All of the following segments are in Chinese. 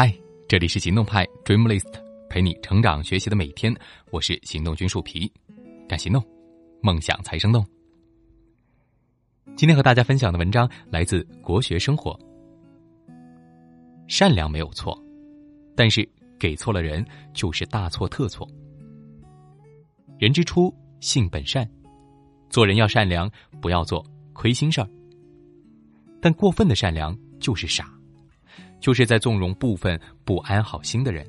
嗨，这里是行动派 Dreamlist，陪你成长学习的每天。我是行动君树皮，敢行动，梦想才生动。今天和大家分享的文章来自国学生活。善良没有错，但是给错了人就是大错特错。人之初，性本善，做人要善良，不要做亏心事儿。但过分的善良就是傻。就是在纵容部分不安好心的人。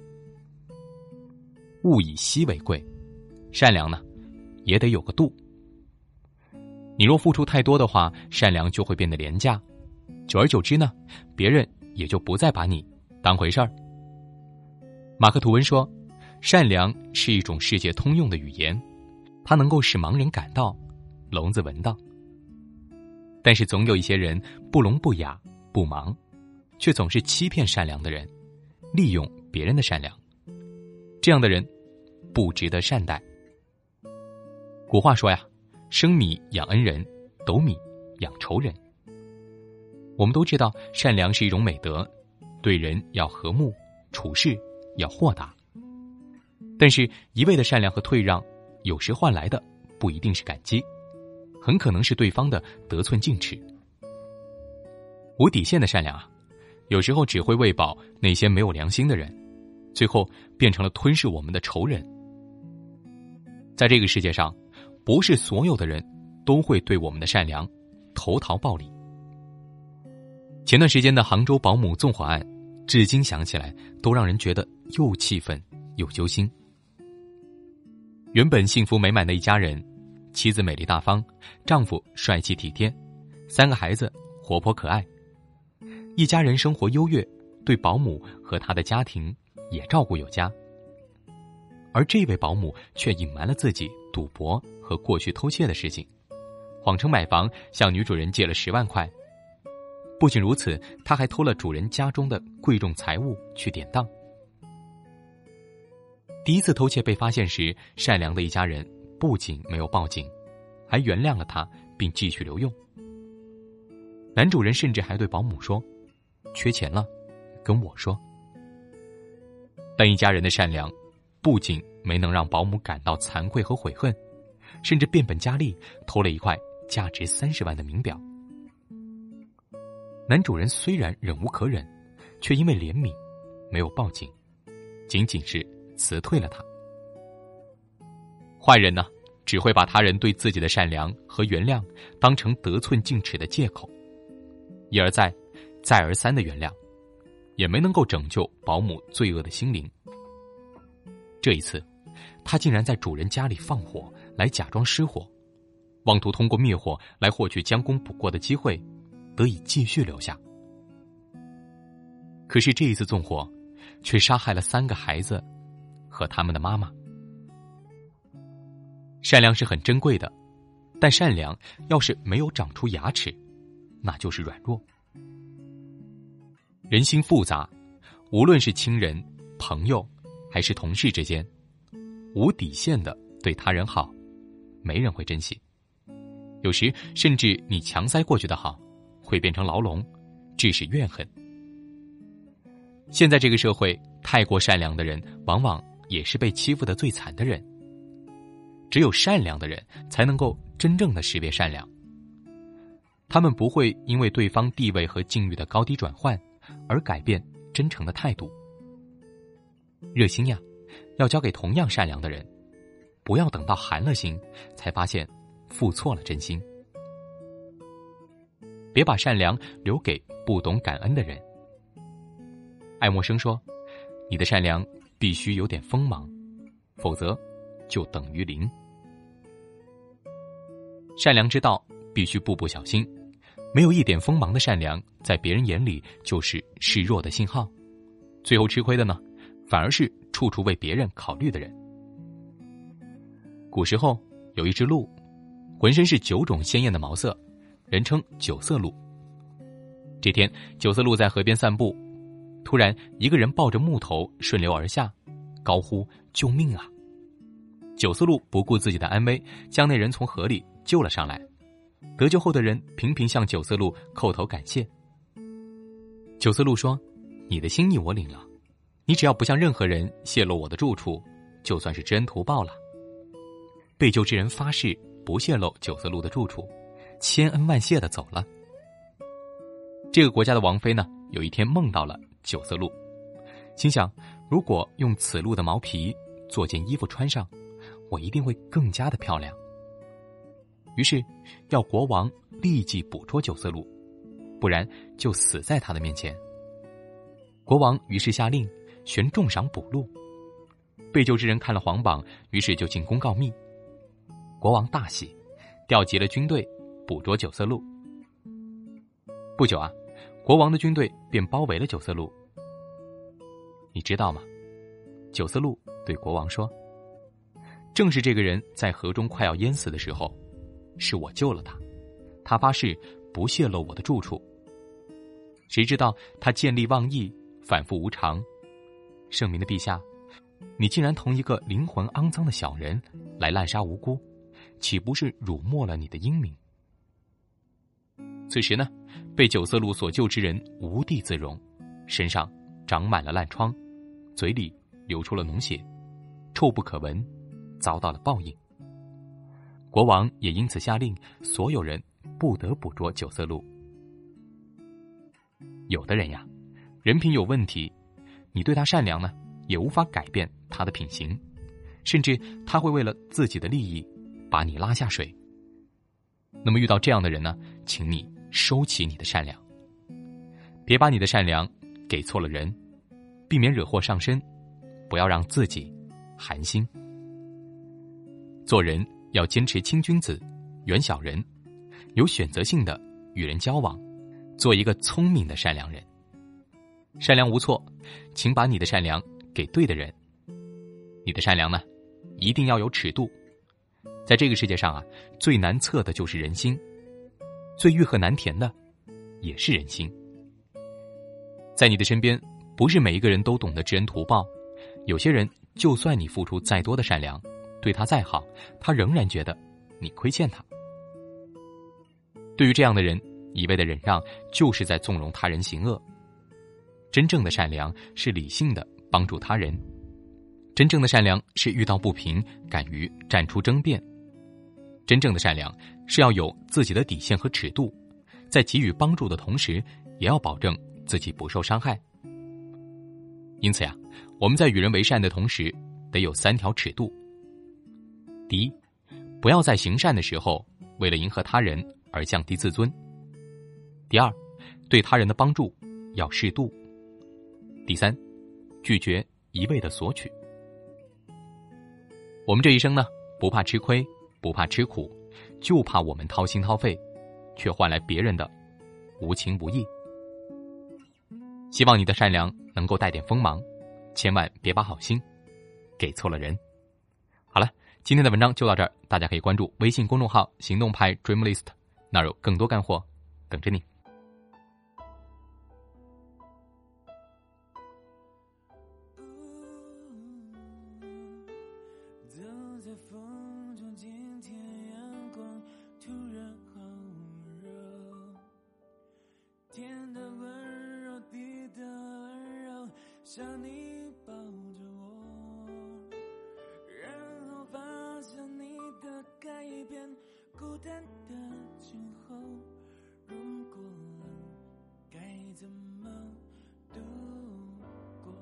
物以稀为贵，善良呢，也得有个度。你若付出太多的话，善良就会变得廉价，久而久之呢，别人也就不再把你当回事儿。马克吐温说：“善良是一种世界通用的语言，它能够使盲人感到，聋子闻到。但是总有一些人不聋不哑不盲。”却总是欺骗善良的人，利用别人的善良，这样的人不值得善待。古话说呀：“生米养恩人，斗米养仇人。”我们都知道，善良是一种美德，对人要和睦，处事要豁达。但是，一味的善良和退让，有时换来的不一定是感激，很可能是对方的得寸进尺。无底线的善良啊！有时候只会喂饱那些没有良心的人，最后变成了吞噬我们的仇人。在这个世界上，不是所有的人都会对我们的善良投桃报李。前段时间的杭州保姆纵火案，至今想起来都让人觉得又气愤又揪心。原本幸福美满的一家人，妻子美丽大方，丈夫帅气体贴，三个孩子活泼可爱。一家人生活优越，对保姆和他的家庭也照顾有加。而这位保姆却隐瞒了自己赌博和过去偷窃的事情，谎称买房向女主人借了十万块。不仅如此，他还偷了主人家中的贵重财物去典当。第一次偷窃被发现时，善良的一家人不仅没有报警，还原谅了他，并继续留用。男主人甚至还对保姆说。缺钱了，跟我说。但一家人的善良，不仅没能让保姆感到惭愧和悔恨，甚至变本加厉，偷了一块价值三十万的名表。男主人虽然忍无可忍，却因为怜悯，没有报警，仅仅是辞退了他。坏人呢，只会把他人对自己的善良和原谅当成得寸进尺的借口，一而再。再而三的原谅，也没能够拯救保姆罪恶的心灵。这一次，他竟然在主人家里放火，来假装失火，妄图通过灭火来获取将功补过的机会，得以继续留下。可是这一次纵火，却杀害了三个孩子和他们的妈妈。善良是很珍贵的，但善良要是没有长出牙齿，那就是软弱。人心复杂，无论是亲人、朋友，还是同事之间，无底线的对他人好，没人会珍惜。有时甚至你强塞过去的好，会变成牢笼，致使怨恨。现在这个社会，太过善良的人，往往也是被欺负的最惨的人。只有善良的人，才能够真正的识别善良。他们不会因为对方地位和境遇的高低转换。而改变真诚的态度，热心呀，要交给同样善良的人，不要等到寒了心才发现付错了真心。别把善良留给不懂感恩的人。爱默生说：“你的善良必须有点锋芒，否则就等于零。善良之道必须步步小心。”没有一点锋芒的善良，在别人眼里就是示弱的信号，最后吃亏的呢，反而是处处为别人考虑的人。古时候有一只鹿，浑身是九种鲜艳的毛色，人称九色鹿。这天，九色鹿在河边散步，突然一个人抱着木头顺流而下，高呼救命啊！九色鹿不顾自己的安危，将那人从河里救了上来。得救后的人频频向九色鹿叩头感谢。九色鹿说：“你的心意我领了，你只要不向任何人泄露我的住处，就算是知恩图报了。被救之人发誓不泄露九色鹿的住处，千恩万谢的走了。这个国家的王妃呢，有一天梦到了九色鹿，心想：如果用此鹿的毛皮做件衣服穿上，我一定会更加的漂亮。于是，要国王立即捕捉九色鹿，不然就死在他的面前。国王于是下令悬重赏捕鹿。被救之人看了皇榜，于是就进宫告密。国王大喜，调集了军队捕捉九色鹿。不久啊，国王的军队便包围了九色鹿。你知道吗？九色鹿对国王说：“正是这个人在河中快要淹死的时候，是我救了他。他发誓不泄露我的住处。谁知道他见利忘义，反复无常。圣明的陛下，你竟然同一个灵魂肮脏的小人来滥杀无辜，岂不是辱没了你的英名？”此时呢？被九色鹿所救之人无地自容，身上长满了烂疮，嘴里流出了脓血，臭不可闻，遭到了报应。国王也因此下令，所有人不得捕捉九色鹿。有的人呀，人品有问题，你对他善良呢，也无法改变他的品行，甚至他会为了自己的利益，把你拉下水。那么遇到这样的人呢，请你。收起你的善良，别把你的善良给错了人，避免惹祸上身，不要让自己寒心。做人要坚持亲君子，远小人，有选择性的与人交往，做一个聪明的善良人。善良无错，请把你的善良给对的人。你的善良呢，一定要有尺度。在这个世界上啊，最难测的就是人心。最欲壑难填的，也是人心。在你的身边，不是每一个人都懂得知恩图报。有些人，就算你付出再多的善良，对他再好，他仍然觉得你亏欠他。对于这样的人，一味的忍让，就是在纵容他人行恶。真正的善良是理性的帮助他人，真正的善良是遇到不平敢于站出争辩。真正的善良是要有自己的底线和尺度，在给予帮助的同时，也要保证自己不受伤害。因此呀，我们在与人为善的同时，得有三条尺度：第一，不要在行善的时候为了迎合他人而降低自尊；第二，对他人的帮助要适度；第三，拒绝一味的索取。我们这一生呢，不怕吃亏。不怕吃苦，就怕我们掏心掏肺，却换来别人的无情无义。希望你的善良能够带点锋芒，千万别把好心给错了人。好了，今天的文章就到这儿，大家可以关注微信公众号“行动派 Dreamlist”，那儿有更多干货等着你。想你的今后，如果冷，该怎么度过？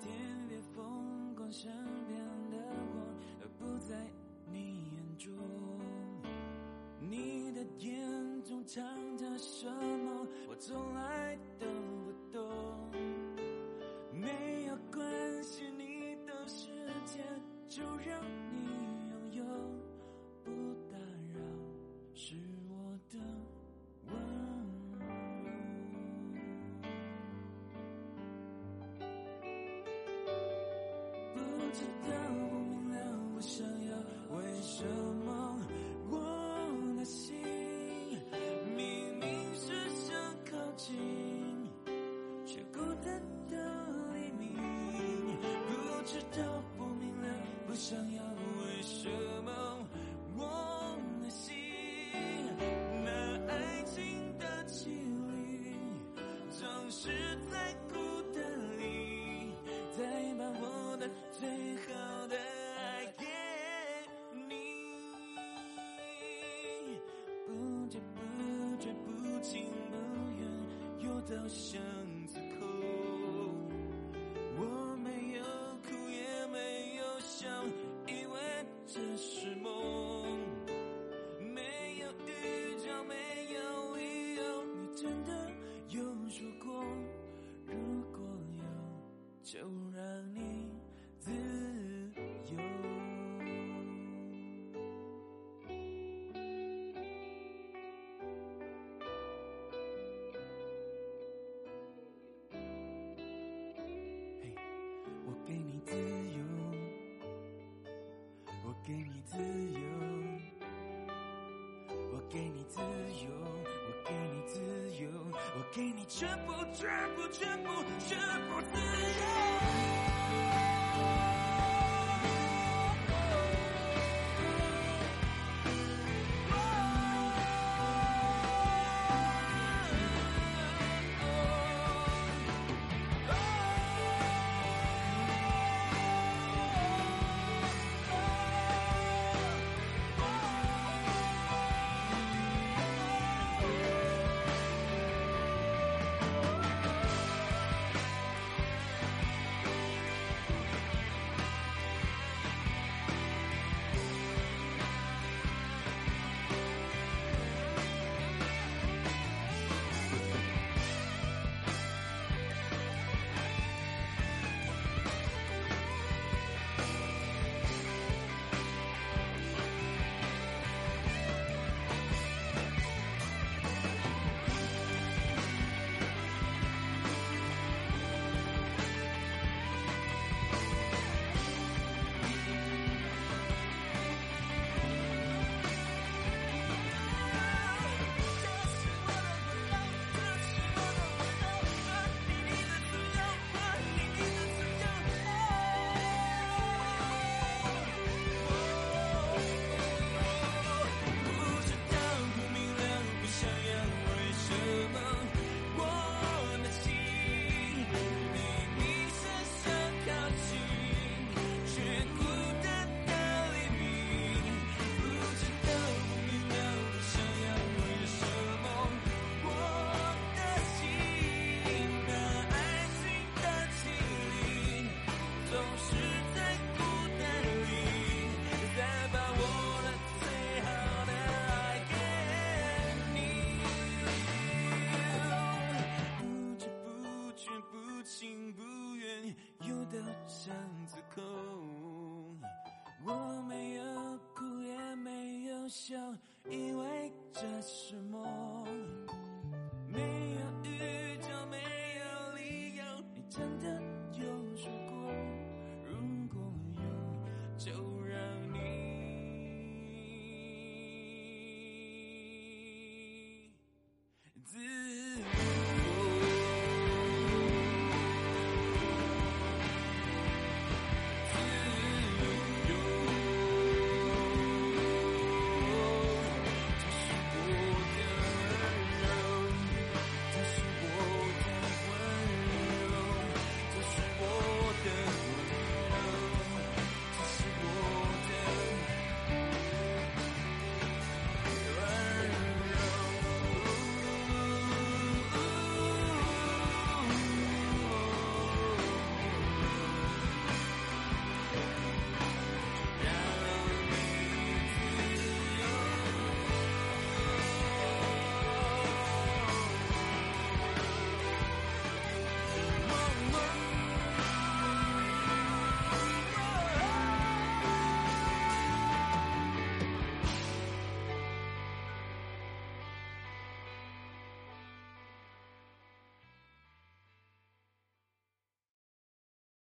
天别疯狂，身边的我不在你眼中，你的眼中。藏着什么？我总是在孤单里，再把我的最好的爱给你，不知不觉，不情不愿，又到想。就。给你全部全部全部全部自由。想，因为这是梦。